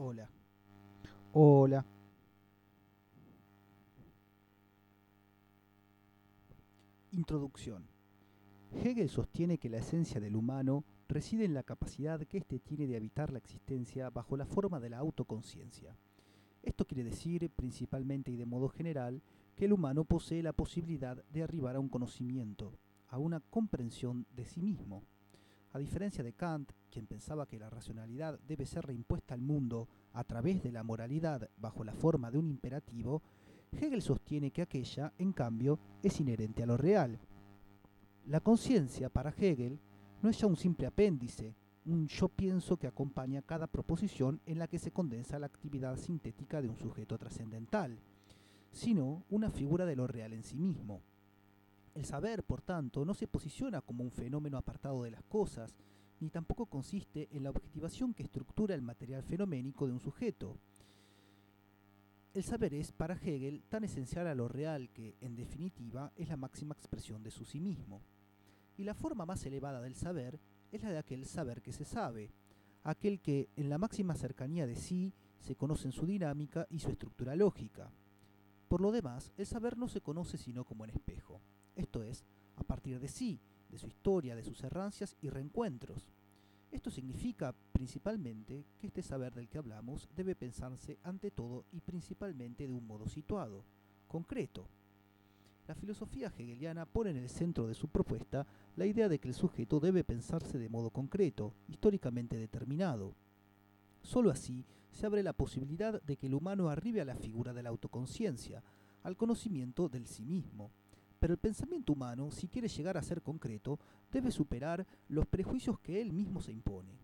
Hola. Hola. Introducción. Hegel sostiene que la esencia del humano reside en la capacidad que éste tiene de habitar la existencia bajo la forma de la autoconciencia. Esto quiere decir, principalmente y de modo general, que el humano posee la posibilidad de arribar a un conocimiento, a una comprensión de sí mismo. A diferencia de Kant, quien pensaba que la racionalidad debe ser reimpuesta al mundo a través de la moralidad bajo la forma de un imperativo, Hegel sostiene que aquella, en cambio, es inherente a lo real. La conciencia, para Hegel, no es ya un simple apéndice, un yo pienso que acompaña cada proposición en la que se condensa la actividad sintética de un sujeto trascendental, sino una figura de lo real en sí mismo. El saber, por tanto, no se posiciona como un fenómeno apartado de las cosas, ni tampoco consiste en la objetivación que estructura el material fenoménico de un sujeto. El saber es, para Hegel, tan esencial a lo real que, en definitiva, es la máxima expresión de su sí mismo. Y la forma más elevada del saber es la de aquel saber que se sabe, aquel que, en la máxima cercanía de sí, se conoce en su dinámica y su estructura lógica. Por lo demás, el saber no se conoce sino como en espejo, esto es, a partir de sí, de su historia, de sus errancias y reencuentros. Esto significa principalmente que este saber del que hablamos debe pensarse ante todo y principalmente de un modo situado, concreto. La filosofía hegeliana pone en el centro de su propuesta la idea de que el sujeto debe pensarse de modo concreto, históricamente determinado. Solo así se abre la posibilidad de que el humano arribe a la figura de la autoconciencia, al conocimiento del sí mismo, pero el pensamiento humano, si quiere llegar a ser concreto, debe superar los prejuicios que él mismo se impone.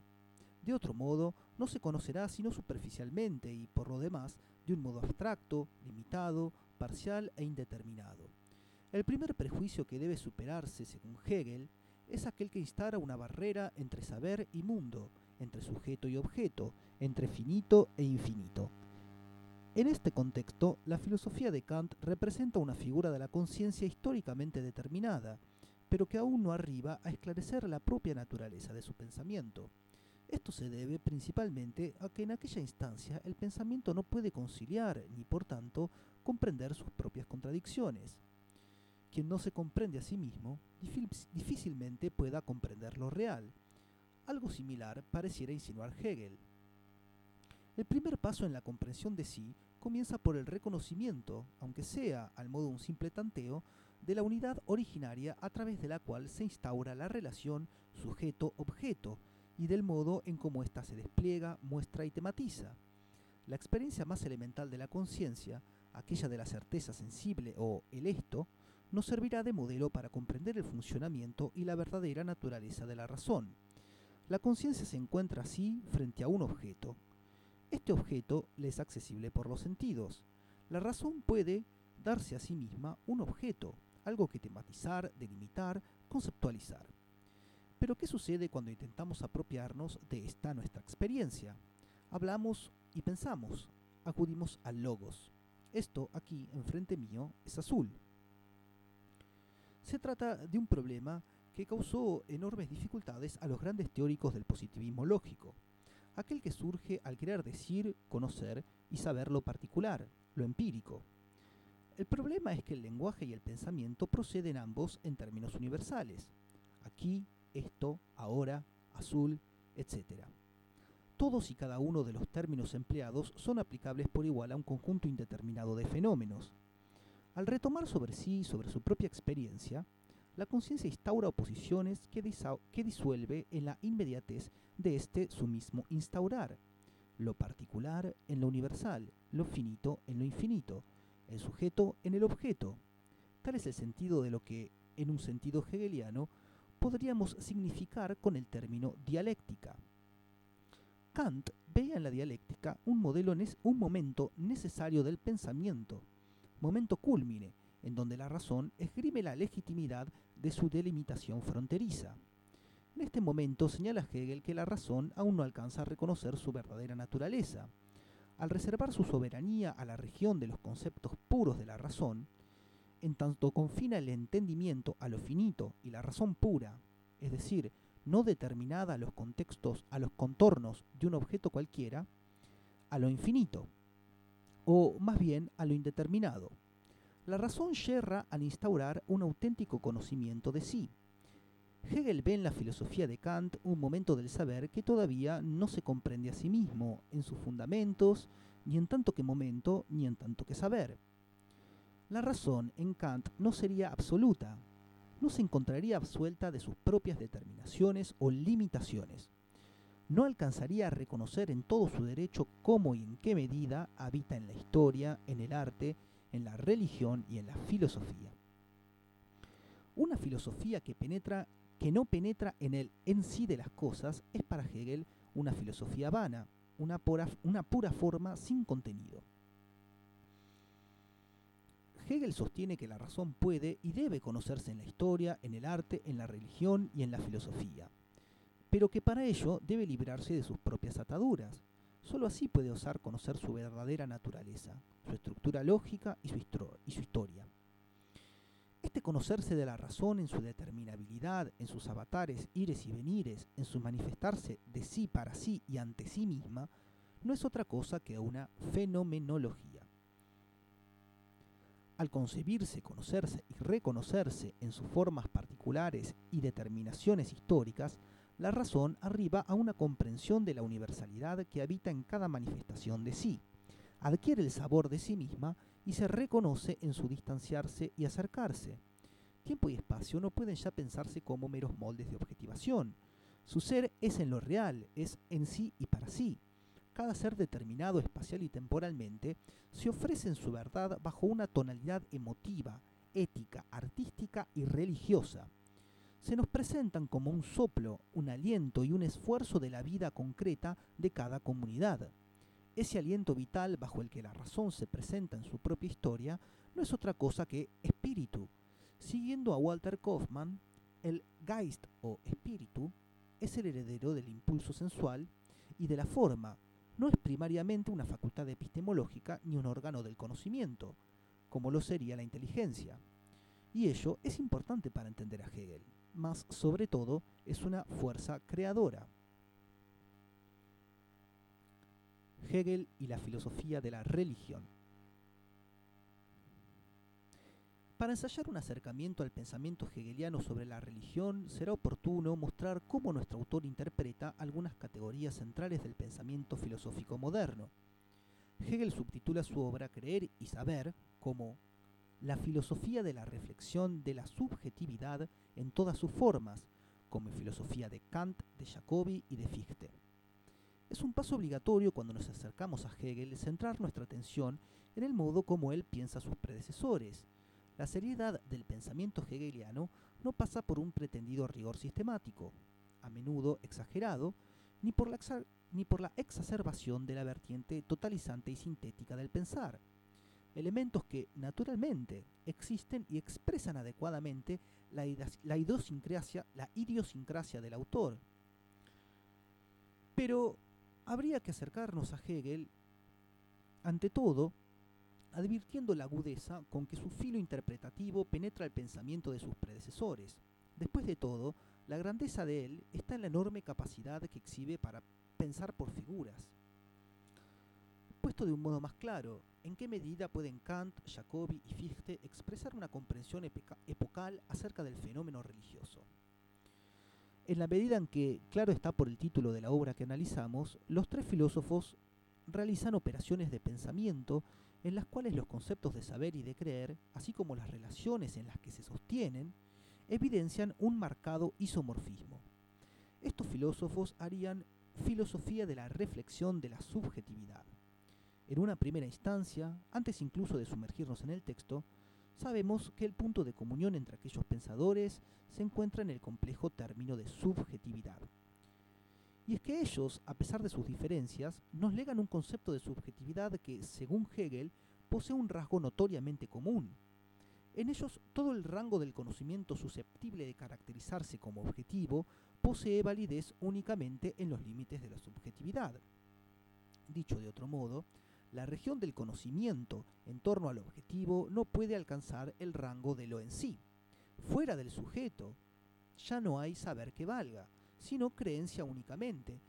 De otro modo, no se conocerá sino superficialmente y, por lo demás, de un modo abstracto, limitado, parcial e indeterminado. El primer prejuicio que debe superarse, según Hegel, es aquel que instara una barrera entre saber y mundo, entre sujeto y objeto, entre finito e infinito. En este contexto, la filosofía de Kant representa una figura de la conciencia históricamente determinada, pero que aún no arriba a esclarecer la propia naturaleza de su pensamiento. Esto se debe principalmente a que en aquella instancia el pensamiento no puede conciliar ni por tanto comprender sus propias contradicciones. Quien no se comprende a sí mismo difícilmente pueda comprender lo real. Algo similar pareciera insinuar Hegel. El primer paso en la comprensión de sí comienza por el reconocimiento, aunque sea al modo de un simple tanteo, de la unidad originaria a través de la cual se instaura la relación sujeto-objeto y del modo en cómo ésta se despliega, muestra y tematiza. La experiencia más elemental de la conciencia, aquella de la certeza sensible o el esto, nos servirá de modelo para comprender el funcionamiento y la verdadera naturaleza de la razón. La conciencia se encuentra así frente a un objeto, este objeto le es accesible por los sentidos. La razón puede darse a sí misma un objeto, algo que tematizar, delimitar, conceptualizar. Pero ¿qué sucede cuando intentamos apropiarnos de esta nuestra experiencia? Hablamos y pensamos, acudimos al logos. Esto aquí, enfrente mío, es azul. Se trata de un problema que causó enormes dificultades a los grandes teóricos del positivismo lógico aquel que surge al querer decir, conocer y saber lo particular, lo empírico. El problema es que el lenguaje y el pensamiento proceden ambos en términos universales. Aquí, esto, ahora, azul, etc. Todos y cada uno de los términos empleados son aplicables por igual a un conjunto indeterminado de fenómenos. Al retomar sobre sí, sobre su propia experiencia, la conciencia instaura oposiciones que, disuelve en la inmediatez de este su mismo instaurar, lo particular en lo universal, lo finito en lo infinito, el sujeto en el objeto. Tal es el sentido de lo que, en un sentido hegeliano, podríamos significar con el término dialéctica. Kant veía en la dialéctica un modelo, un momento necesario del pensamiento, momento culmine, en donde la razón esgrime la legitimidad de su delimitación fronteriza. En este momento señala Hegel que la razón aún no alcanza a reconocer su verdadera naturaleza. Al reservar su soberanía a la región de los conceptos puros de la razón, en tanto confina el entendimiento a lo finito y la razón pura, es decir, no determinada a los contextos, a los contornos de un objeto cualquiera, a lo infinito, o más bien a lo indeterminado. La razón yerra al instaurar un auténtico conocimiento de sí. Hegel ve en la filosofía de Kant un momento del saber que todavía no se comprende a sí mismo, en sus fundamentos, ni en tanto que momento, ni en tanto que saber. La razón en Kant no sería absoluta, no se encontraría absuelta de sus propias determinaciones o limitaciones. No alcanzaría a reconocer en todo su derecho cómo y en qué medida habita en la historia, en el arte, en la religión y en la filosofía. Una filosofía que penetra que no penetra en el en sí de las cosas es para Hegel una filosofía vana, una pura, una pura forma sin contenido. Hegel sostiene que la razón puede y debe conocerse en la historia, en el arte, en la religión y en la filosofía, pero que para ello debe librarse de sus propias ataduras. Solo así puede osar conocer su verdadera naturaleza, su estructura lógica y su, y su historia. Este conocerse de la razón en su determinabilidad, en sus avatares, ires y venires, en su manifestarse de sí para sí y ante sí misma, no es otra cosa que una fenomenología. Al concebirse, conocerse y reconocerse en sus formas particulares y determinaciones históricas, la razón arriba a una comprensión de la universalidad que habita en cada manifestación de sí, adquiere el sabor de sí misma y se reconoce en su distanciarse y acercarse. Tiempo y espacio no pueden ya pensarse como meros moldes de objetivación. Su ser es en lo real, es en sí y para sí. Cada ser determinado espacial y temporalmente se ofrece en su verdad bajo una tonalidad emotiva, ética, artística y religiosa. Se nos presentan como un soplo, un aliento y un esfuerzo de la vida concreta de cada comunidad. Ese aliento vital bajo el que la razón se presenta en su propia historia no es otra cosa que espíritu. Siguiendo a Walter Kaufmann, el Geist o espíritu es el heredero del impulso sensual y de la forma, no es primariamente una facultad epistemológica ni un órgano del conocimiento, como lo sería la inteligencia. Y ello es importante para entender a Hegel, mas sobre todo es una fuerza creadora. Hegel y la filosofía de la religión. Para ensayar un acercamiento al pensamiento hegeliano sobre la religión, será oportuno mostrar cómo nuestro autor interpreta algunas categorías centrales del pensamiento filosófico moderno. Hegel subtitula su obra Creer y Saber como la filosofía de la reflexión de la subjetividad en todas sus formas, como filosofía de Kant, de Jacobi y de Fichte. Es un paso obligatorio cuando nos acercamos a Hegel centrar nuestra atención en el modo como él piensa a sus predecesores. La seriedad del pensamiento hegeliano no pasa por un pretendido rigor sistemático, a menudo exagerado, ni por la, ni por la exacerbación de la vertiente totalizante y sintética del pensar. Elementos que, naturalmente, existen y expresan adecuadamente la, idiosincrasia, la idiosincrasia del autor. Pero habría que acercarnos a Hegel, ante todo, advirtiendo la agudeza con que su filo interpretativo penetra el pensamiento de sus predecesores. Después de todo, la grandeza de él está en la enorme capacidad que exhibe para pensar por figuras. Puesto de un modo más claro, ¿en qué medida pueden Kant, Jacobi y Fichte expresar una comprensión epocal acerca del fenómeno religioso? En la medida en que, claro está por el título de la obra que analizamos, los tres filósofos realizan operaciones de pensamiento en las cuales los conceptos de saber y de creer, así como las relaciones en las que se sostienen, evidencian un marcado isomorfismo. Estos filósofos harían filosofía de la reflexión de la subjetividad. En una primera instancia, antes incluso de sumergirnos en el texto, sabemos que el punto de comunión entre aquellos pensadores se encuentra en el complejo término de subjetividad. Y es que ellos, a pesar de sus diferencias, nos legan un concepto de subjetividad que, según Hegel, posee un rasgo notoriamente común. En ellos, todo el rango del conocimiento susceptible de caracterizarse como objetivo posee validez únicamente en los límites de la subjetividad. Dicho de otro modo, la región del conocimiento en torno al objetivo no puede alcanzar el rango de lo en sí. Fuera del sujeto, ya no hay saber que valga, sino creencia únicamente.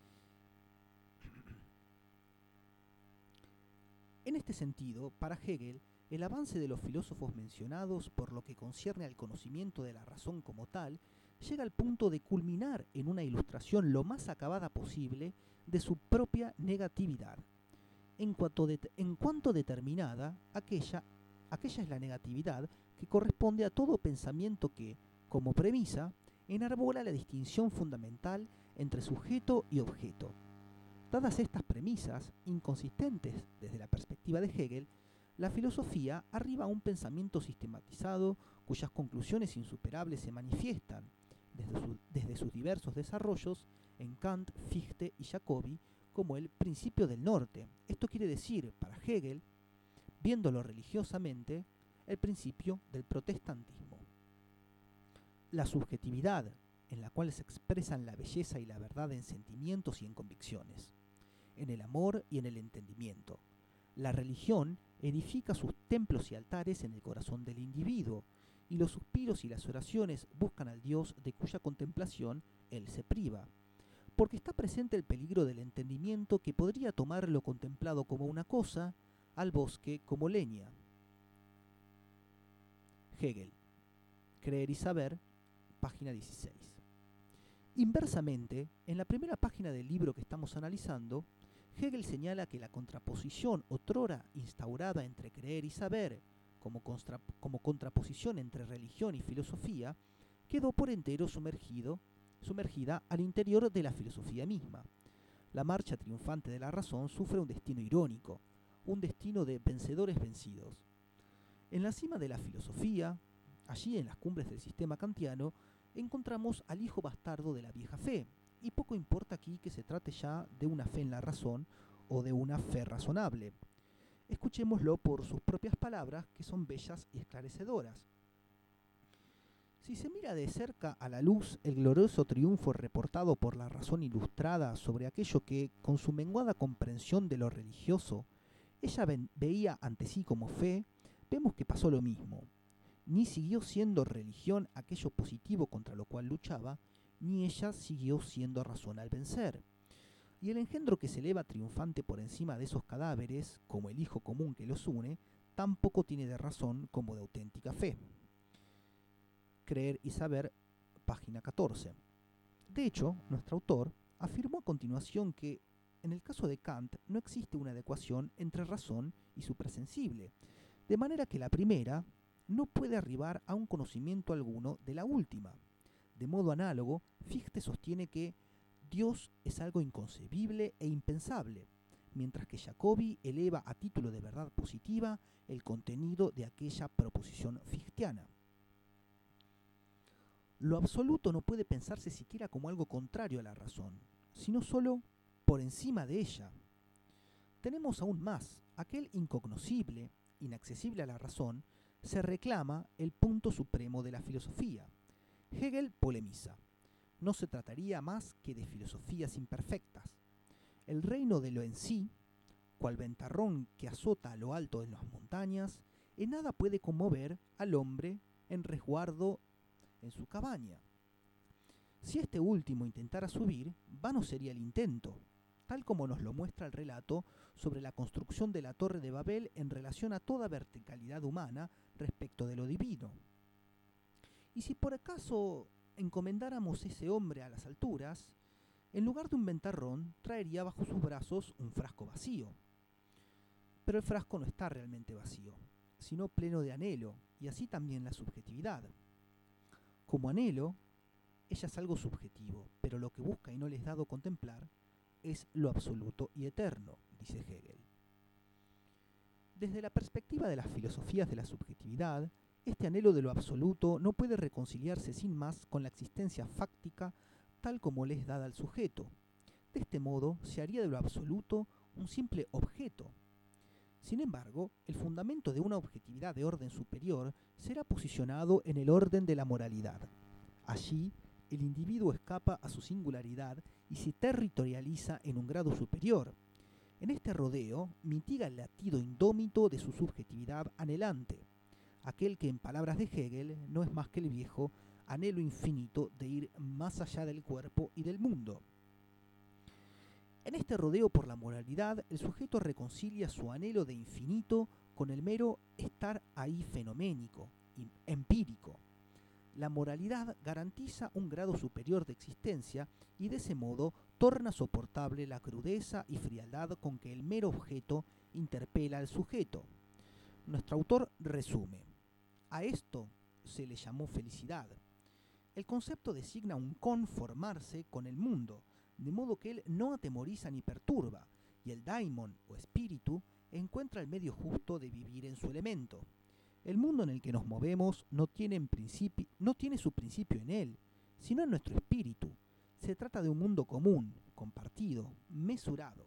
en este sentido, para Hegel, el avance de los filósofos mencionados por lo que concierne al conocimiento de la razón como tal llega al punto de culminar en una ilustración lo más acabada posible de su propia negatividad. En cuanto, determinada, aquella, aquella es la negatividad que corresponde a todo pensamiento que, como premisa, enarbola la distinción fundamental entre sujeto y objeto. Dadas estas premisas, inconsistentes desde la perspectiva de Hegel, la filosofía arriba a un pensamiento sistematizado cuyas conclusiones insuperables se manifiestan, desde, sus diversos desarrollos, en Kant, Fichte y Jacobi, como el principio del norte. Esto quiere decir, para Hegel, viéndolo religiosamente, el principio del protestantismo. La subjetividad, en la cual se expresan la belleza y la verdad en sentimientos y en convicciones, en el amor y en el entendimiento. La religión edifica sus templos y altares en el corazón del individuo, y los suspiros y las oraciones buscan al Dios de cuya contemplación él se priva, porque está presente el peligro del entendimiento que podría tomar lo contemplado como una cosa, al bosque como leña. Hegel. Creer y saber, página 16. Inversamente, en la primera página del libro que estamos analizando, Hegel señala que la contraposición otrora instaurada entre creer y saber, como, como contraposición entre religión y filosofía, quedó por entero sumergido, sumergida al interior de la filosofía misma. La marcha triunfante de la razón sufre un destino irónico, un destino de vencedores vencidos. En la cima de la filosofía, allí en las cumbres del sistema kantiano, encontramos al hijo bastardo de la vieja fe, y poco importa aquí que se trate ya de una fe en la razón o de una fe razonable. Escuchémoslo por sus propias palabras, que son bellas y esclarecedoras. Si se mira de cerca a la luz el glorioso triunfo reportado por la razón ilustrada sobre aquello que, con su menguada comprensión de lo religioso, ella veía ante sí como fe, vemos que pasó lo mismo. Ni siguió siendo religión aquello positivo contra lo cual luchaba, ni ella siguió siendo razón al vencer. Y el engendro que se eleva triunfante por encima de esos cadáveres, como el hijo común que los une, tampoco tiene de razón como de auténtica fe. Creer y saber, página 14. De hecho, nuestro autor afirmó a continuación que, en el caso de Kant, no existe una adecuación entre razón y suprasensible, de manera que la primera no puede arribar a un conocimiento alguno de la última. De modo análogo, Fichte sostiene que Dios es algo inconcebible e impensable, mientras que Jacobi eleva a título de verdad positiva el contenido de aquella proposición fichtiana. Lo absoluto no puede pensarse siquiera como algo contrario a la razón, sino solo por encima de ella. Tenemos aún más, aquel incognoscible, inaccesible a la razón, se reclama el punto supremo de la filosofía, Hegel polemiza. No se trataría más que de filosofías imperfectas. El reino de lo en sí, cual ventarrón que azota a lo alto de las montañas, en nada puede conmover al hombre en resguardo en su cabaña. Si este último intentara subir, vano sería el intento, tal como nos lo muestra el relato sobre la construcción de la Torre de Babel en relación a toda verticalidad humana respecto de lo divino. Y si por acaso encomendáramos ese hombre a las alturas, en lugar de un ventarrón, traería bajo sus brazos un frasco vacío. Pero el frasco no está realmente vacío, sino pleno de anhelo, y así también la subjetividad. Como anhelo, ella es algo subjetivo, pero lo que busca y no les dado contemplar es lo absoluto y eterno, dice Hegel. Desde la perspectiva de las filosofías de la subjetividad, este anhelo de lo absoluto no puede reconciliarse sin más con la existencia fáctica tal como le es dada al sujeto. De este modo se haría de lo absoluto un simple objeto. Sin embargo, el fundamento de una objetividad de orden superior será posicionado en el orden de la moralidad. Allí, el individuo escapa a su singularidad y se territorializa en un grado superior. En este rodeo mitiga el latido indómito de su subjetividad anhelante aquel que en palabras de Hegel no es más que el viejo anhelo infinito de ir más allá del cuerpo y del mundo. En este rodeo por la moralidad, el sujeto reconcilia su anhelo de infinito con el mero estar ahí fenoménico, empírico. La moralidad garantiza un grado superior de existencia y de ese modo torna soportable la crudeza y frialdad con que el mero objeto interpela al sujeto. Nuestro autor resume. A esto se le llamó felicidad. El concepto designa un conformarse con el mundo, de modo que él no atemoriza ni perturba, y el daimon o espíritu encuentra el medio justo de vivir en su elemento. El mundo en el que nos movemos no tiene, en no tiene su principio en él, sino en nuestro espíritu. Se trata de un mundo común, compartido, mesurado.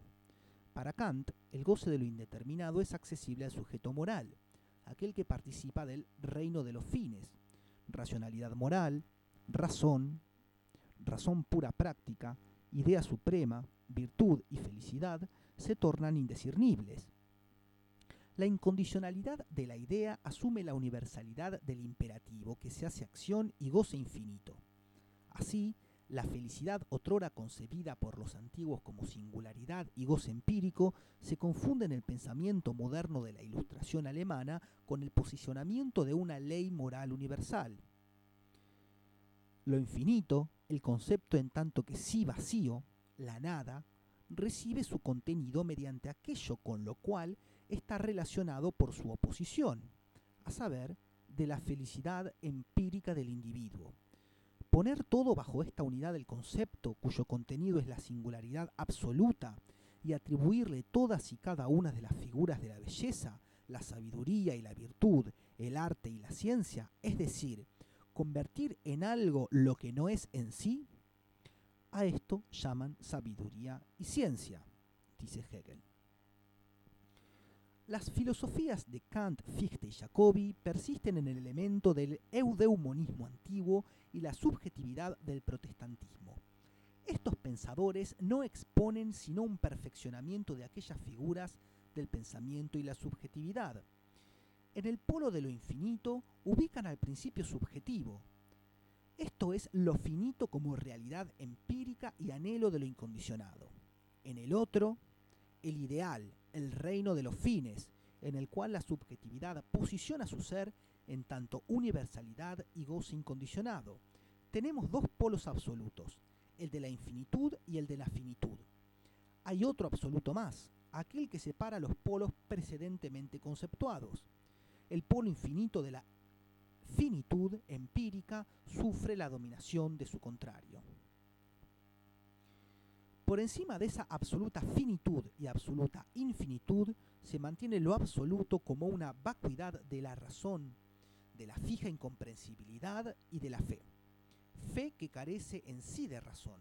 Para Kant, el goce de lo indeterminado es accesible al sujeto moral, aquel que participa del reino de los fines. Racionalidad moral, razón, razón pura práctica, idea suprema, virtud y felicidad se tornan indiscernibles. La incondicionalidad de la idea asume la universalidad del imperativo que se hace acción y goce infinito. Así, la felicidad otrora concebida por los antiguos como singularidad y goce empírico se confunde en el pensamiento moderno de la ilustración alemana con el posicionamiento de una ley moral universal. Lo infinito, el concepto en tanto que sí vacío, la nada, recibe su contenido mediante aquello con lo cual está relacionado por su oposición, a saber, de la felicidad empírica del individuo. Poner todo bajo esta unidad del concepto, cuyo contenido es la singularidad absoluta, y atribuirle todas y cada una de las figuras de la belleza, la sabiduría y la virtud, el arte y la ciencia, es decir, convertir en algo lo que no es en sí, a esto llaman sabiduría y ciencia, dice Hegel. Las filosofías de Kant, Fichte y Jacobi persisten en el elemento del eudeumonismo antiguo y la subjetividad del protestantismo. Estos pensadores no exponen sino un perfeccionamiento de aquellas figuras del pensamiento y la subjetividad, en el polo de lo infinito ubican al principio subjetivo. Esto es lo finito como realidad empírica y anhelo de lo incondicionado. En el otro, el ideal, el reino de los fines, en el cual la subjetividad posiciona su ser en tanto universalidad y goce incondicionado. Tenemos dos polos absolutos, el de la infinitud y el de la finitud. Hay otro absoluto más, aquel que separa los polos precedentemente conceptuados el polo infinito de la finitud empírica sufre la dominación de su contrario. Por encima de esa absoluta finitud y absoluta infinitud se mantiene lo absoluto como una vacuidad de la razón, de la fija incomprensibilidad y de la fe. Fe que carece en sí de razón,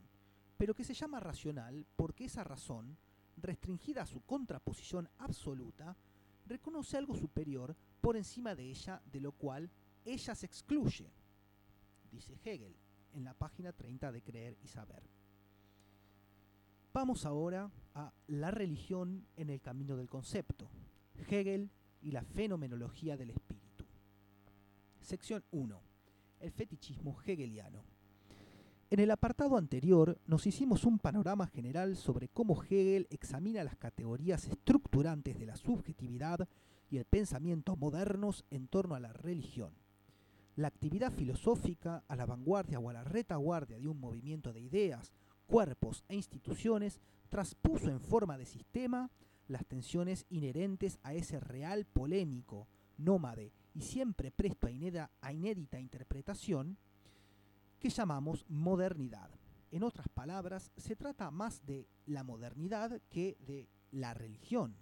pero que se llama racional porque esa razón, restringida a su contraposición absoluta, reconoce algo superior por encima de ella, de lo cual ella se excluye, dice Hegel en la página 30 de Creer y Saber. Vamos ahora a la religión en el camino del concepto, Hegel y la fenomenología del espíritu. Sección 1. El fetichismo hegeliano. En el apartado anterior nos hicimos un panorama general sobre cómo Hegel examina las categorías estructurantes de la subjetividad y el pensamiento modernos en torno a la religión. La actividad filosófica a la vanguardia o a la retaguardia de un movimiento de ideas, cuerpos e instituciones traspuso en forma de sistema las tensiones inherentes a ese real polémico, nómade y siempre presto a inédita interpretación que llamamos modernidad. En otras palabras, se trata más de la modernidad que de la religión.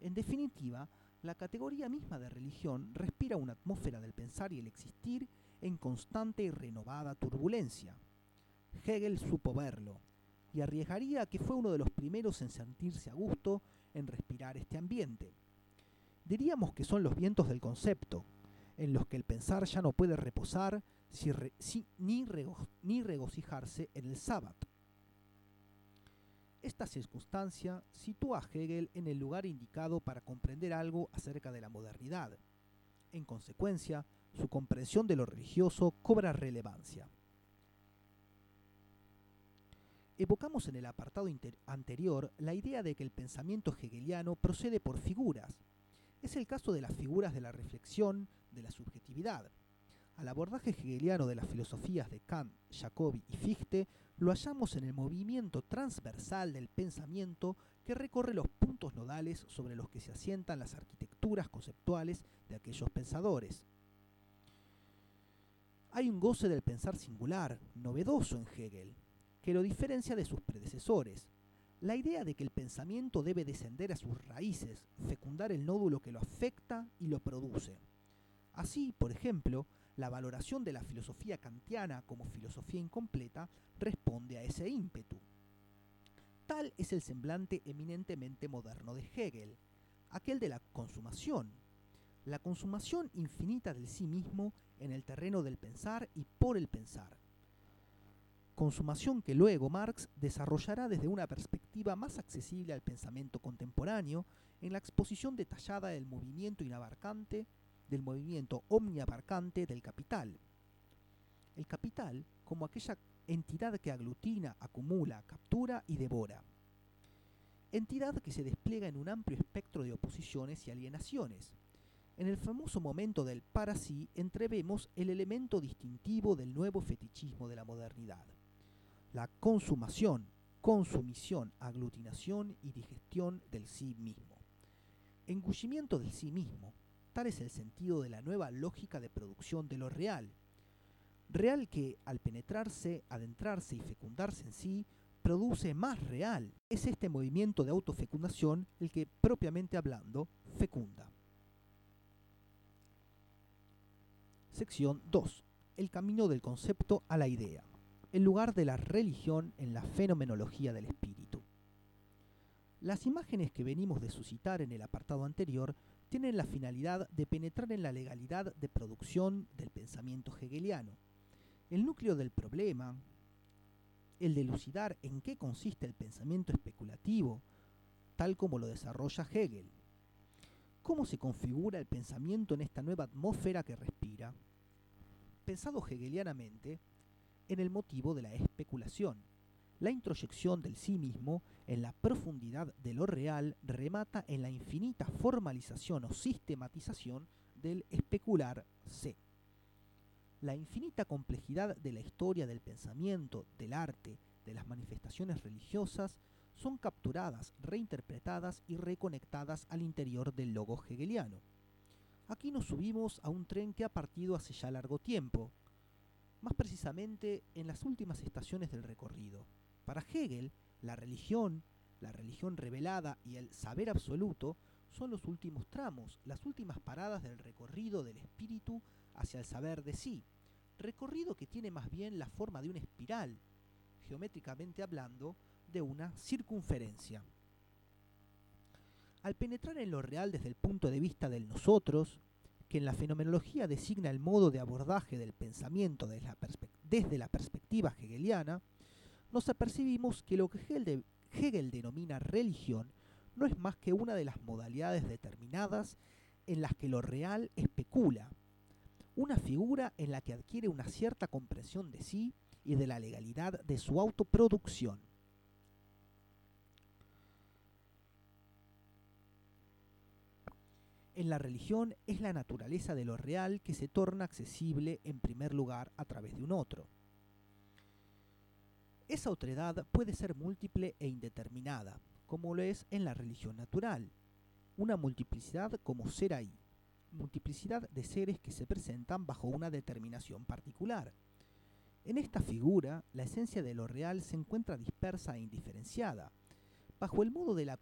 En definitiva, la categoría misma de religión respira una atmósfera del pensar y el existir en constante y renovada turbulencia. Hegel supo verlo, y arriesgaría que fue uno de los primeros en sentirse a gusto en respirar este ambiente. Diríamos que son los vientos del concepto, en los que el pensar ya no puede reposar ni, regocijarse en el sábado. Esta circunstancia sitúa a Hegel en el lugar indicado para comprender algo acerca de la modernidad. En consecuencia, su comprensión de lo religioso cobra relevancia. Evocamos en el apartado anterior la idea de que el pensamiento hegeliano procede por figuras. Es el caso de las figuras de la reflexión, de la subjetividad. Al abordaje hegeliano de las filosofías de Kant, Jacobi y Fichte lo hallamos en el movimiento transversal del pensamiento que recorre los puntos nodales sobre los que se asientan las arquitecturas conceptuales de aquellos pensadores. Hay un goce del pensar singular, novedoso en Hegel, que lo diferencia de sus predecesores. La idea de que el pensamiento debe descender a sus raíces, fecundar el nódulo que lo afecta y lo produce. Así, por ejemplo, la valoración de la filosofía kantiana como filosofía incompleta responde a ese ímpetu. Tal es el semblante eminentemente moderno de Hegel, aquel de la consumación, la consumación infinita del sí mismo en el terreno del pensar y por el pensar. Consumación que luego Marx desarrollará desde una perspectiva más accesible al pensamiento contemporáneo en la exposición detallada del movimiento inabarcante, del movimiento omniabarcante del capital. El capital como aquella entidad que aglutina, acumula, captura y devora. Entidad que se despliega en un amplio espectro de oposiciones y alienaciones. En el famoso momento del para sí entrevemos el elemento distintivo del nuevo fetichismo de la modernidad. La consumación, consumición, aglutinación y digestión del sí mismo. Engullimiento del sí mismo, tal es el sentido de la nueva lógica de producción de lo real, Real que, al penetrarse, adentrarse y fecundarse en sí, produce más real. Es este movimiento de autofecundación el que, propiamente hablando, fecunda. Sección 2. El camino del concepto a la idea. El lugar de la religión en la fenomenología del espíritu. Las imágenes que venimos de suscitar en el apartado anterior tienen la finalidad de penetrar en la legalidad de producción del pensamiento hegeliano el núcleo del problema, el de lucidar en qué consiste el pensamiento especulativo, tal como lo desarrolla Hegel. ¿Cómo se configura el pensamiento en esta nueva atmósfera que respira? Pensado hegelianamente, en el motivo de la especulación. La introyección del sí mismo en la profundidad de lo real remata en la infinita formalización o sistematización del especular C la infinita complejidad de la historia del pensamiento, del arte, de las manifestaciones religiosas, son capturadas, reinterpretadas y reconectadas al interior del logo hegeliano. Aquí nos subimos a un tren que ha partido hace ya largo tiempo, más precisamente en las últimas estaciones del recorrido. Para Hegel, la religión, la religión revelada y el saber absoluto son los últimos tramos, las últimas paradas del recorrido del espíritu hacia el saber de sí, recorrido que tiene más bien la forma de una espiral, geométricamente hablando, de una circunferencia. Al penetrar en lo real desde el punto de vista del nosotros, que en la fenomenología designa el modo de abordaje del pensamiento desde la, perspectiva hegeliana, nos apercibimos que lo que Hegel, Hegel denomina religión no es más que una de las modalidades determinadas en las que lo real especula, una figura en la que adquiere una cierta comprensión de sí y de la legalidad de su autoproducción. En la religión es la naturaleza de lo real que se torna accesible en primer lugar a través de un otro. Esa otredad puede ser múltiple e indeterminada, como lo es en la religión natural, una multiplicidad como ser ahí, multiplicidad de seres que se presentan bajo una determinación particular. En esta figura, la esencia de lo real se encuentra dispersa e indiferenciada, bajo el modo de la,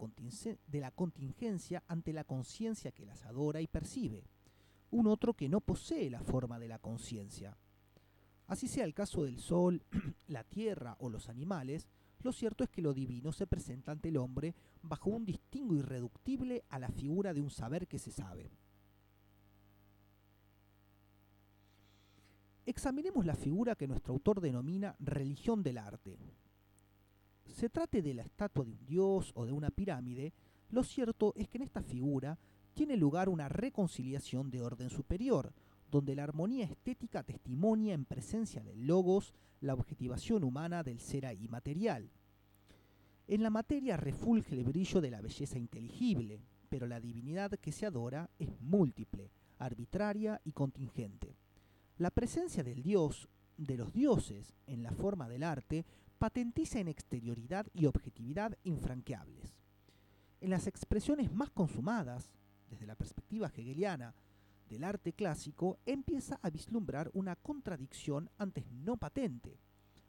de la contingencia ante la conciencia que las adora y percibe, un otro que no posee la forma de la conciencia. Así sea el caso del sol, la tierra o los animales, lo cierto es que lo divino se presenta ante el hombre bajo un distingo irreductible a la figura de un saber que se sabe. Examinemos la figura que nuestro autor denomina religión del arte. Se trate de la estatua de un dios o de una pirámide, lo cierto es que en esta figura tiene lugar una reconciliación de orden superior, donde la armonía estética testimonia en presencia del logos la objetivación humana del ser ahí material. En la materia refulge el brillo de la belleza inteligible, pero la divinidad que se adora es múltiple, arbitraria y contingente. La presencia del dios, de los dioses, en la forma del arte, patentiza en exterioridad y objetividad infranqueables. En las expresiones más consumadas, desde la perspectiva hegeliana, del arte clásico, empieza a vislumbrar una contradicción antes no patente,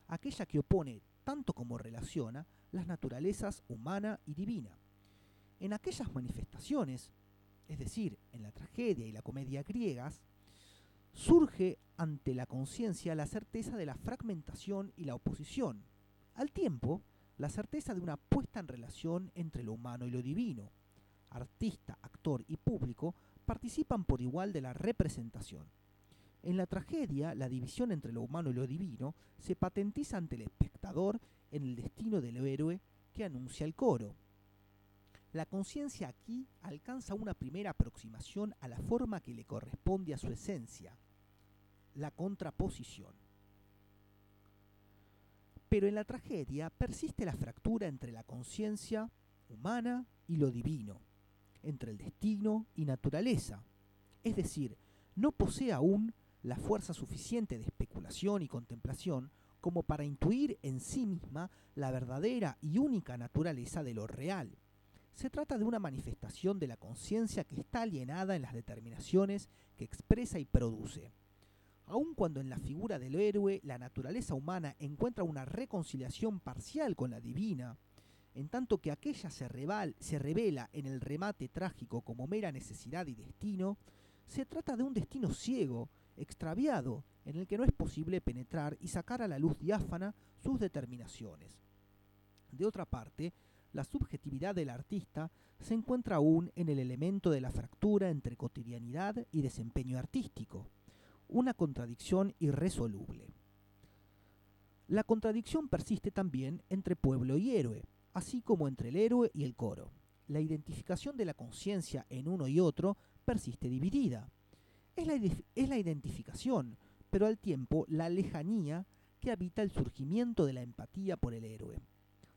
aquella que opone tanto como relaciona las naturalezas humana y divina. En aquellas manifestaciones, es decir, en la tragedia y la comedia griegas, surge ante la conciencia la certeza de la fragmentación y la oposición, al tiempo la certeza de una puesta en relación entre lo humano y lo divino. Artista, actor y público participan por igual de la representación. En la tragedia, la división entre lo humano y lo divino se patentiza ante el espectador en el destino del héroe que anuncia el coro. La conciencia aquí alcanza una primera aproximación a la forma que le corresponde a su esencia, la contraposición. Pero en la tragedia persiste la fractura entre la conciencia humana y lo divino, entre el destino y naturaleza. Es decir, no posee aún la fuerza suficiente de especulación y contemplación como para intuir en sí misma la verdadera y única naturaleza de lo real. Se trata de una manifestación de la conciencia que está alienada en las determinaciones que expresa y produce. Aun cuando en la figura del héroe la naturaleza humana encuentra una reconciliación parcial con la divina, en tanto que aquella se, revela en el remate trágico como mera necesidad y destino, se trata de un destino ciego, extraviado, en el que no es posible penetrar y sacar a la luz diáfana sus determinaciones. De otra parte, la subjetividad del artista se encuentra aún en el elemento de la fractura entre cotidianidad y desempeño artístico, una contradicción irresoluble. La contradicción persiste también entre pueblo y héroe, así como entre el héroe y el coro. La identificación de la conciencia en uno y otro persiste dividida. Es la, identificación, pero al tiempo la lejanía que habita el surgimiento de la empatía por el héroe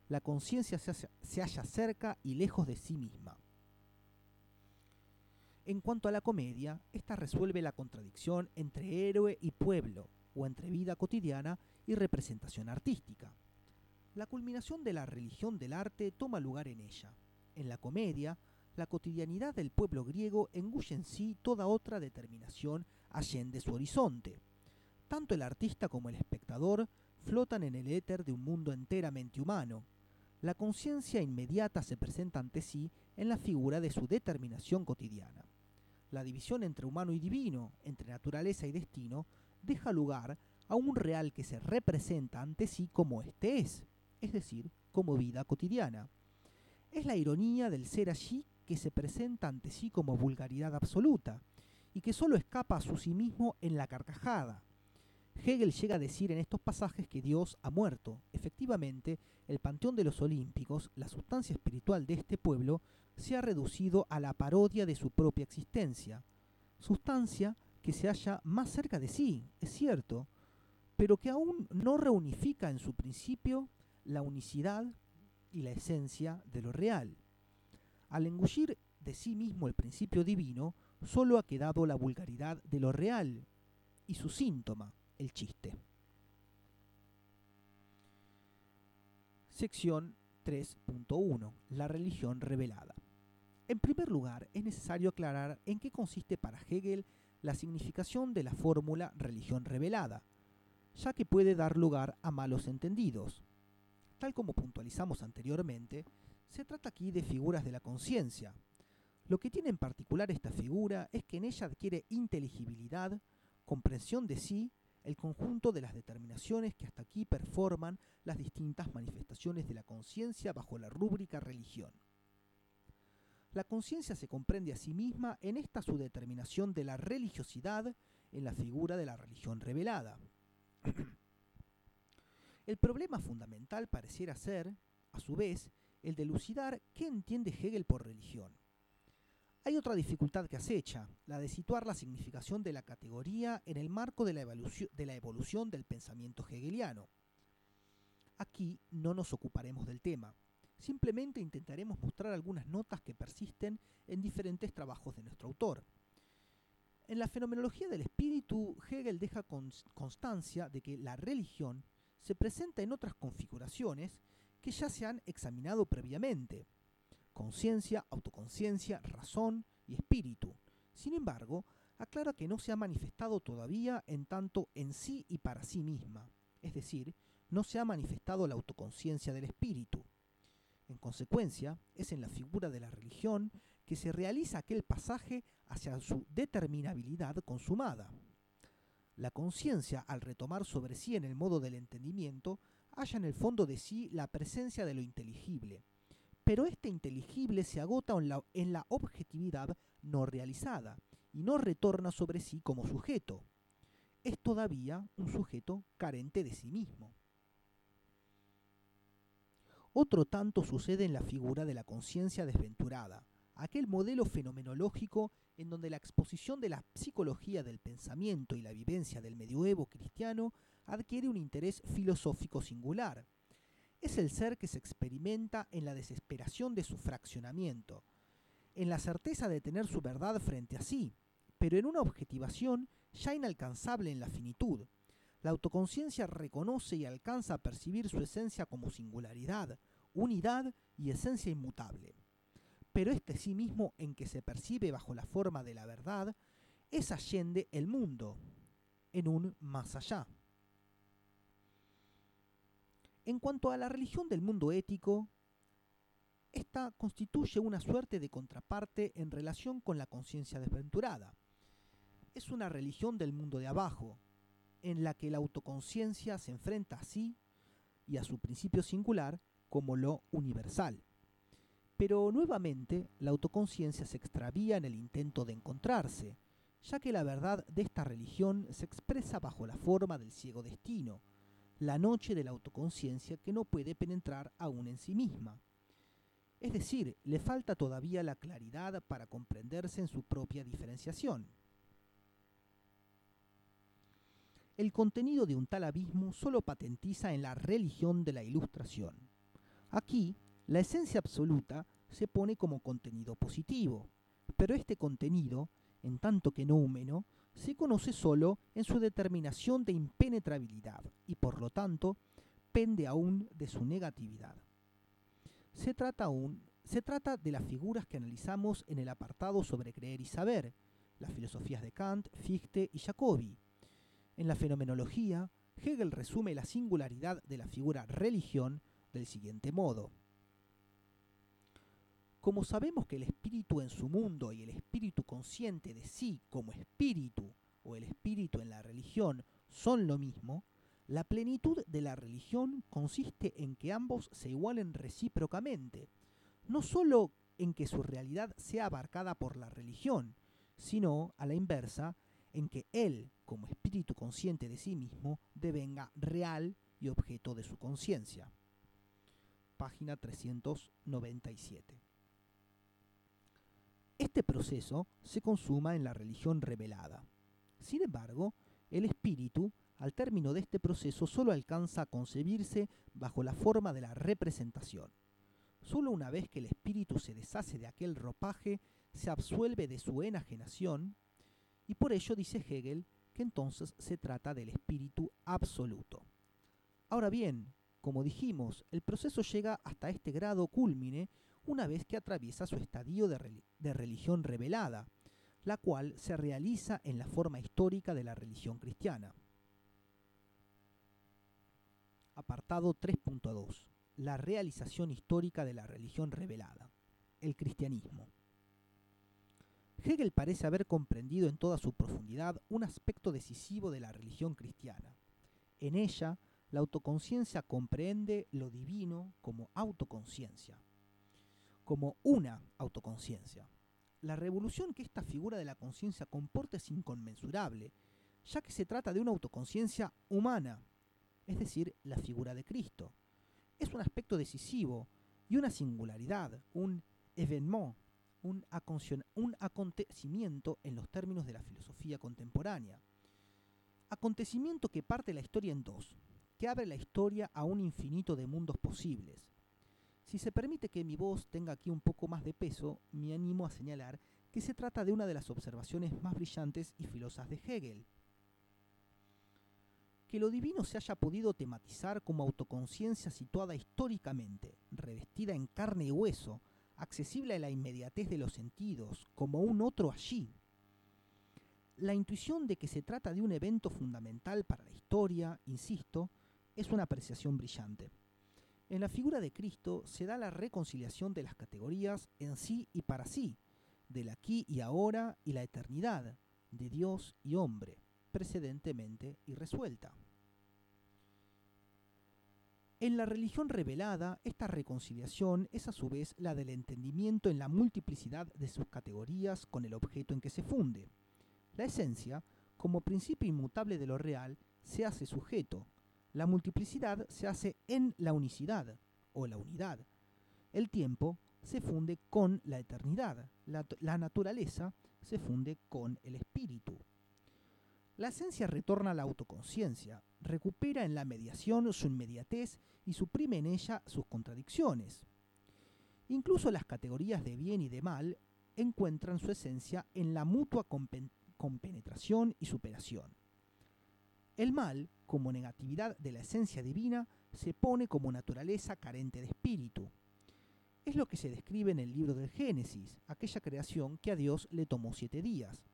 la conciencia se, halla cerca y lejos de sí misma. En cuanto a la comedia, esta resuelve la contradicción entre héroe y pueblo, o entre vida cotidiana y representación artística. La culminación de la religión del arte toma lugar en ella. En la comedia, la cotidianidad del pueblo griego engulle en sí toda otra determinación allende su horizonte. Tanto el artista como el espectador flotan en el éter de un mundo enteramente humano, la conciencia inmediata se presenta ante sí en la figura de su determinación cotidiana. La división entre humano y divino, entre naturaleza y destino, deja lugar a un real que se representa ante sí como éste es, es decir, como vida cotidiana. Es la ironía del ser allí que se presenta ante sí como vulgaridad absoluta, y que sólo escapa a su sí mismo en la carcajada, Hegel llega a decir en estos pasajes que Dios ha muerto. Efectivamente, el panteón de los olímpicos, la sustancia espiritual de este pueblo, se ha reducido a la parodia de su propia existencia. Sustancia que se halla más cerca de sí, es cierto, pero que aún no reunifica en su principio la unicidad y la esencia de lo real. Al engullir de sí mismo el principio divino, sólo ha quedado la vulgaridad de lo real y su síntoma, el chiste. Sección 3.1. La religión revelada. En primer lugar, es necesario aclarar en qué consiste para Hegel la significación de la fórmula religión revelada, ya que puede dar lugar a malos entendidos. Tal como puntualizamos anteriormente, se trata aquí de figuras de la conciencia. Lo que tiene en particular esta figura es que en ella adquiere inteligibilidad, comprensión de sí el conjunto de las determinaciones que hasta aquí performan las distintas manifestaciones de la conciencia bajo la rúbrica religión. La conciencia se comprende a sí misma en esta su determinación de la religiosidad en la figura de la religión revelada. el problema fundamental pareciera ser, a su vez, el de lucidar qué entiende Hegel por religión. Hay otra dificultad que acecha, la de situar la significación de la categoría en el marco de la, evolución, del pensamiento hegeliano. Aquí no nos ocuparemos del tema. simplemente intentaremos mostrar algunas notas que persisten en diferentes trabajos de nuestro autor. En la fenomenología del espíritu, Hegel deja constancia de que la religión se presenta en otras configuraciones que ya se han examinado previamente. Conciencia, autoconciencia, razón y espíritu. Sin embargo, aclara que no se ha manifestado todavía en tanto en sí y para sí misma, es decir, no se ha manifestado la autoconciencia del espíritu. En consecuencia, es en la figura de la religión que se realiza aquel pasaje hacia su determinabilidad consumada. La conciencia, al retomar sobre sí en el modo del entendimiento, halla en el fondo de sí la presencia de lo inteligible, pero este inteligible se agota en la, en la objetividad no realizada y no retorna sobre sí como sujeto. Es todavía un sujeto carente de sí mismo. Otro tanto sucede en la figura de la conciencia desventurada, aquel modelo fenomenológico en donde la exposición de la psicología del pensamiento y la vivencia del medioevo cristiano adquiere un interés filosófico singular. Es el ser que se experimenta en la desesperación de su fraccionamiento, en la certeza de tener su verdad frente a sí, pero en una objetivación ya inalcanzable en la finitud. La autoconciencia reconoce y alcanza a percibir su esencia como singularidad, unidad y esencia inmutable pero este sí mismo en que se percibe bajo la forma de la verdad es allende el mundo, en un más allá. En cuanto a la religión del mundo ético, esta constituye una suerte de contraparte en relación con la conciencia desventurada. Es una religión del mundo de abajo, en la que la autoconciencia se enfrenta a sí y a su principio singular como lo universal. Pero nuevamente la autoconciencia se extravía en el intento de encontrarse, ya que la verdad de esta religión se expresa bajo la forma del ciego destino, la noche de la autoconciencia que no puede penetrar aún en sí misma. Es decir, le falta todavía la claridad para comprenderse en su propia diferenciación. El contenido de un tal abismo solo patentiza en la religión de la ilustración. Aquí, la esencia absoluta se pone como contenido positivo, pero este contenido, en tanto que noumeno, se conoce solo en su determinación de impenetrabilidad y por lo tanto pende aún de su negatividad. Se trata, aún, se trata de las figuras que analizamos en el apartado sobre creer y saber, las filosofías de Kant, Fichte y Jacobi. En la fenomenología, Hegel resume la singularidad de la figura religión del siguiente modo. Como sabemos que el espíritu en su mundo y el espíritu consciente de sí como espíritu o el espíritu en la religión son lo mismo, la plenitud de la religión consiste en que ambos se igualen recíprocamente, no sólo en que su realidad sea abarcada por la religión, sino, a la inversa, en que él, como espíritu consciente de sí mismo, devenga real y objeto de su conciencia. Página 397. Este proceso se consuma en la religión revelada. Sin embargo, el espíritu, al término de este proceso, solo alcanza a concebirse bajo la forma de la representación. Solo una vez que el espíritu se deshace de aquel ropaje, se absuelve de su enajenación, y por ello dice Hegel que entonces se trata del espíritu absoluto. Ahora bien, como dijimos, el proceso llega hasta este grado culmine una vez que atraviesa su estadio de, religión revelada, la cual se realiza en la forma histórica de la religión cristiana. Apartado 3.2. La realización histórica de la religión revelada. El cristianismo. Hegel parece haber comprendido en toda su profundidad un aspecto decisivo de la religión cristiana. En ella, la autoconciencia comprende lo divino como autoconciencia como una autoconciencia. La revolución que esta figura de la conciencia comporta es inconmensurable, ya que se trata de una autoconciencia humana, es decir, la figura de Cristo. Es un aspecto decisivo y una singularidad, un événement, un, un acontecimiento en los términos de la filosofía contemporánea. Acontecimiento que parte la historia en dos, que abre la historia a un infinito de mundos posibles, Si se permite que mi voz tenga aquí un poco más de peso, me animo a señalar que se trata de una de las observaciones más brillantes y filosas de Hegel. Que lo divino se haya podido tematizar como autoconciencia situada históricamente, revestida en carne y hueso, accesible a la inmediatez de los sentidos, como un otro allí. La intuición de que se trata de un evento fundamental para la historia, insisto, es una apreciación brillante. En la figura de Cristo se da la reconciliación de las categorías en sí y para sí, del aquí y ahora y la eternidad, de Dios y hombre, precedentemente irresuelta. En la religión revelada, esta reconciliación es a su vez la del entendimiento en la multiplicidad de sus categorías con el objeto en que se funde. La esencia, como principio inmutable de lo real, se hace sujeto, la multiplicidad se hace en la unicidad o la unidad. El tiempo se funde con la eternidad. La, naturaleza se funde con el espíritu. La esencia retorna a la autoconciencia, recupera en la mediación su inmediatez y suprime en ella sus contradicciones. Incluso las categorías de bien y de mal encuentran su esencia en la mutua compenetración y superación. El mal, como negatividad de la esencia divina, se pone como naturaleza carente de espíritu. Es lo que se describe en el libro del Génesis, aquella creación que a Dios le tomó siete días.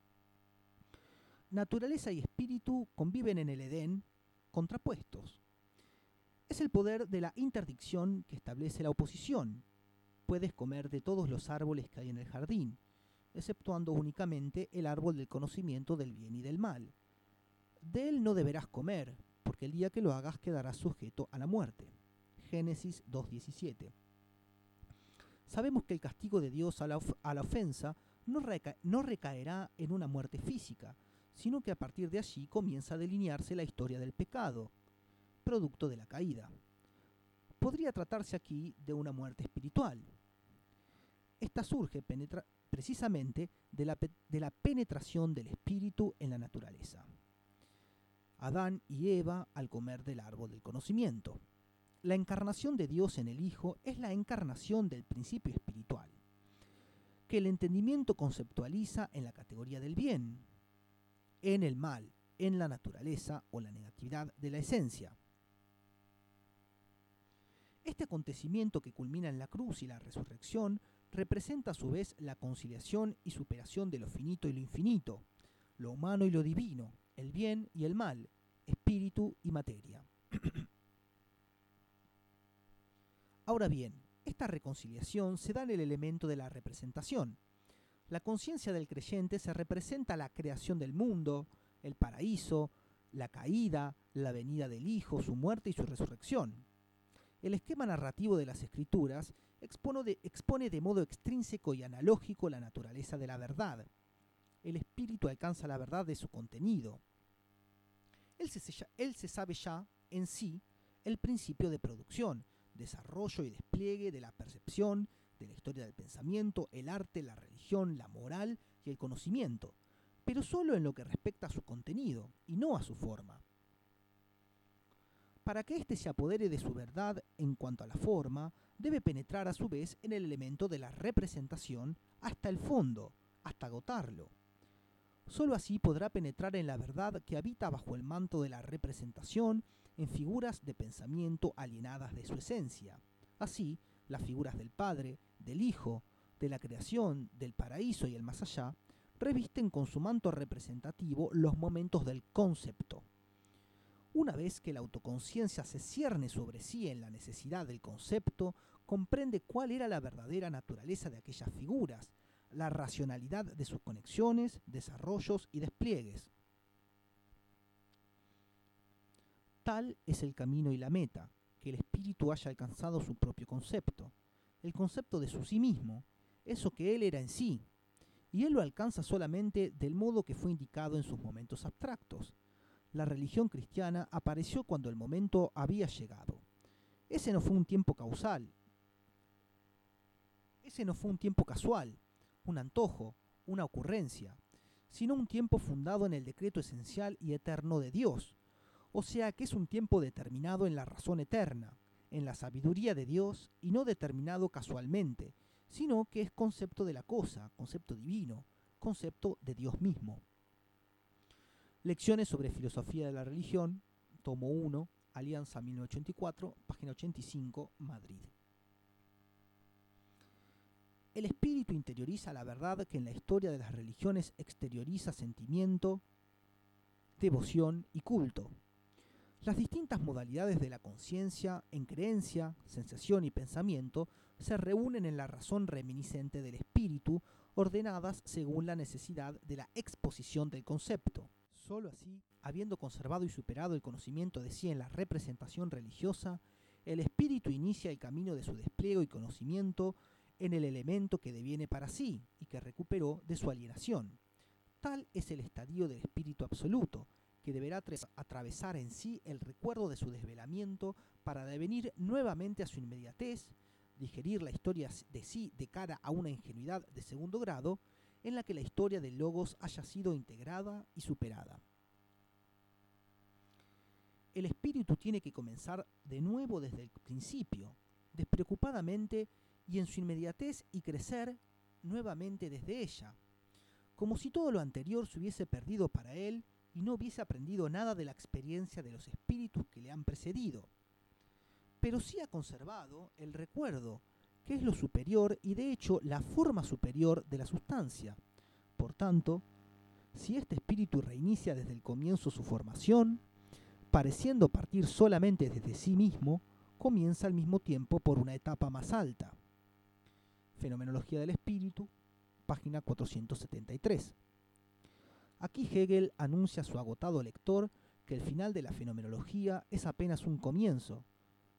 Naturaleza y espíritu conviven en el Edén contrapuestos. Es el poder de la interdicción que establece la oposición. Puedes comer de todos los árboles que hay en el jardín, exceptuando únicamente el árbol del conocimiento del bien y del mal de él no deberás comer, el día que lo hagas quedarás sujeto a la muerte. Génesis 2.17. Sabemos que el castigo de Dios a la, ofensa no, no recaerá en una muerte física, sino que a partir de allí comienza a delinearse la historia del pecado, producto de la caída. Podría tratarse aquí de una muerte espiritual. Esta surge precisamente de la, de la penetración del espíritu en la naturaleza. Adán y Eva al comer del árbol del conocimiento. La encarnación de Dios en el Hijo es la encarnación del principio espiritual, que el entendimiento conceptualiza en la categoría del bien, en el mal, en la naturaleza o la negatividad de la esencia. Este acontecimiento que culmina en la cruz y la resurrección representa a su vez la conciliación y superación de lo finito y lo infinito, lo humano y lo divino, el bien y el mal, espíritu y materia. Ahora bien, esta reconciliación se da en el elemento de la representación. La conciencia del creyente se representa la creación del mundo, el paraíso, la caída, la venida del Hijo, su muerte y su resurrección. El esquema narrativo de las escrituras expone de, expone de modo extrínseco y analógico la naturaleza de la verdad. El espíritu alcanza la verdad de su contenido él se, sabe ya en sí el principio de producción, desarrollo y despliegue de la percepción, de la historia del pensamiento, el arte, la religión, la moral y el conocimiento, pero solo en lo que respecta a su contenido y no a su forma. Para que éste se apodere de su verdad en cuanto a la forma, debe penetrar a su vez en el elemento de la representación hasta el fondo, hasta agotarlo. Solo así podrá penetrar en la verdad que habita bajo el manto de la representación en figuras de pensamiento alienadas de su esencia. Así, las figuras del Padre, del Hijo, de la creación, del paraíso y el más allá, revisten con su manto representativo los momentos del concepto. Una vez que la autoconciencia se cierne sobre sí en la necesidad del concepto, comprende cuál era la verdadera naturaleza de aquellas figuras, la racionalidad de sus conexiones, desarrollos y despliegues. Tal es el camino y la meta, que el espíritu haya alcanzado su propio concepto, el concepto de su sí mismo, eso que él era en sí, y él lo alcanza solamente del modo que fue indicado en sus momentos abstractos. La religión cristiana apareció cuando el momento había llegado. Ese no fue un tiempo causal, ese no fue un tiempo casual, un antojo, una ocurrencia, sino un tiempo fundado en el decreto esencial y eterno de Dios, o sea que es un tiempo determinado en la razón eterna, en la sabiduría de Dios y no determinado casualmente, sino que es concepto de la cosa, concepto divino, concepto de Dios mismo. Lecciones sobre filosofía de la religión, tomo 1, Alianza 1984, página 85, Madrid. El espíritu interioriza la verdad que en la historia de las religiones exterioriza sentimiento, devoción y culto. Las distintas modalidades de la conciencia en creencia, sensación y pensamiento se reúnen en la razón reminiscente del espíritu, ordenadas según la necesidad de la exposición del concepto. Solo así, habiendo conservado y superado el conocimiento de sí en la representación religiosa, el espíritu inicia el camino de su despliegue y conocimiento en el elemento que deviene para sí y que recuperó de su alienación. Tal es el estadio del espíritu absoluto, que deberá atravesar en sí el recuerdo de su desvelamiento para devenir nuevamente a su inmediatez, digerir la historia de sí de cara a una ingenuidad de segundo grado, en la que la historia del Logos haya sido integrada y superada. El espíritu tiene que comenzar de nuevo desde el principio, despreocupadamente y en su inmediatez y crecer nuevamente desde ella, como si todo lo anterior se hubiese perdido para él y no hubiese aprendido nada de la experiencia de los espíritus que le han precedido. Pero sí ha conservado el recuerdo, que es lo superior y de hecho la forma superior de la sustancia. Por tanto, si este espíritu reinicia desde el comienzo su formación, pareciendo partir solamente desde sí mismo, comienza al mismo tiempo por una etapa más alta. Fenomenología del Espíritu, página 473. Aquí Hegel anuncia a su agotado lector que el final de la fenomenología es apenas un comienzo,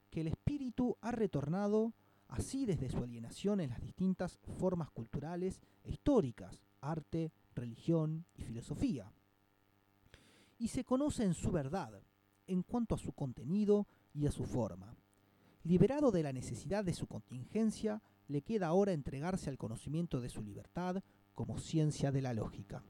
que el espíritu ha retornado así desde su alienación en las distintas formas culturales e históricas, arte, religión y filosofía, y se conoce en su verdad, en cuanto a su contenido y a su forma. Liberado de la necesidad de su contingencia, le queda ahora entregarse al conocimiento de su libertad como ciencia de la lógica.